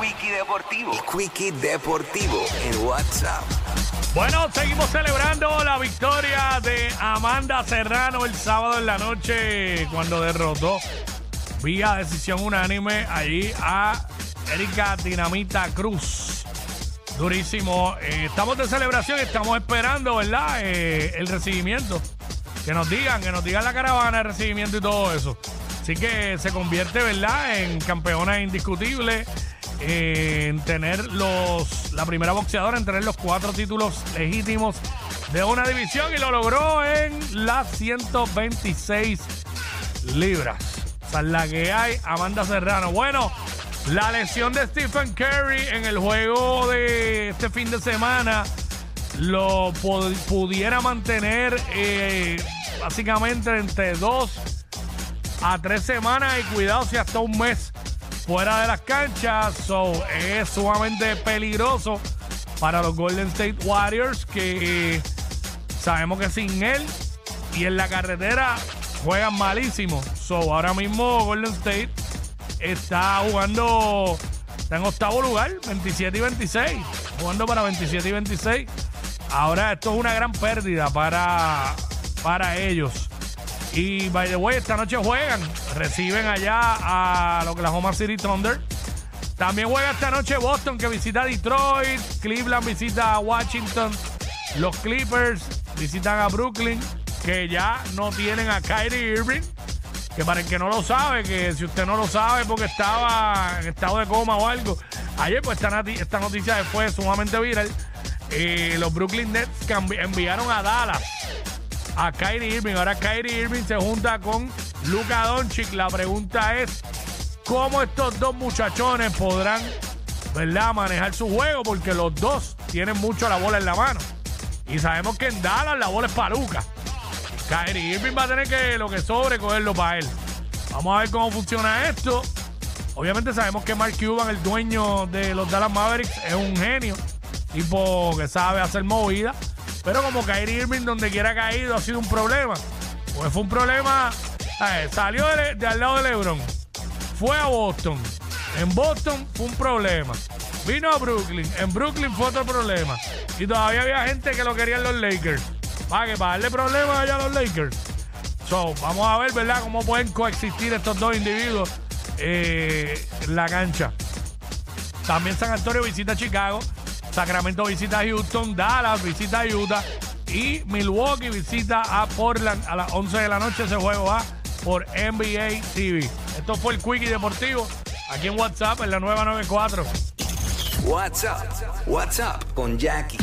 Quickie Deportivo. El Quickie Deportivo en WhatsApp. Bueno, seguimos celebrando la victoria de Amanda Serrano el sábado en la noche cuando derrotó vía decisión unánime allí a Erika Dinamita Cruz. Durísimo. Eh, estamos de celebración, estamos esperando, ¿verdad? Eh, el recibimiento. Que nos digan, que nos digan la caravana, el recibimiento y todo eso. Así que se convierte, ¿verdad?, en campeona indiscutible, en tener los la primera boxeadora en tener los cuatro títulos legítimos de una división y lo logró en las 126 libras. O sea, la que hay, Amanda Serrano. Bueno, la lesión de Stephen Curry en el juego de este fin de semana lo pudiera mantener eh, básicamente entre dos a tres semanas y cuidado si hasta un mes fuera de las canchas. So, es sumamente peligroso para los Golden State Warriors que sabemos que sin él y en la carretera juegan malísimo. So, ahora mismo Golden State está jugando, está en octavo lugar, 27 y 26, jugando para 27 y 26. Ahora esto es una gran pérdida para, para ellos. Y by the way, esta noche juegan. Reciben allá a lo que la Homa City Thunder. También juega esta noche Boston que visita Detroit. Cleveland visita a Washington. Los Clippers visitan a Brooklyn. Que ya no tienen a Kyrie Irving. Que para el que no lo sabe, que si usted no lo sabe porque estaba en estado de coma o algo. Ayer pues esta, esta noticia fue sumamente viral. Eh, los Brooklyn Nets enviaron a Dallas a Kyrie Irving. Ahora Kyrie Irving se junta con Luka Doncic. La pregunta es cómo estos dos muchachones podrán, ¿verdad?, manejar su juego porque los dos tienen mucho la bola en la mano. Y sabemos que en Dallas la bola es para Luka. Kyrie Irving va a tener que lo que sobre cogerlo para él. Vamos a ver cómo funciona esto. Obviamente sabemos que Mark Cuban, el dueño de los Dallas Mavericks, es un genio. Tipo que sabe hacer movida. Pero como Kyrie Irving, donde quiera caído, ha sido un problema. Pues fue un problema. salió de, al lado de LeBron. Fue a Boston. En Boston fue un problema. Vino a Brooklyn. En Brooklyn fue otro problema. Y todavía había gente que lo querían los Lakers. Para que para darle problemas allá a los Lakers. So, vamos a ver, ¿verdad?, cómo pueden coexistir estos dos individuos eh, en la cancha. También San Antonio visita Chicago. Sacramento visita a Houston, Dallas visita a Utah y Milwaukee visita a Portland a las 11 de la noche. Ese juego va por NBA TV. Esto fue el Quickie Deportivo aquí en WhatsApp en la nueva 94. WhatsApp, WhatsApp con Jackie.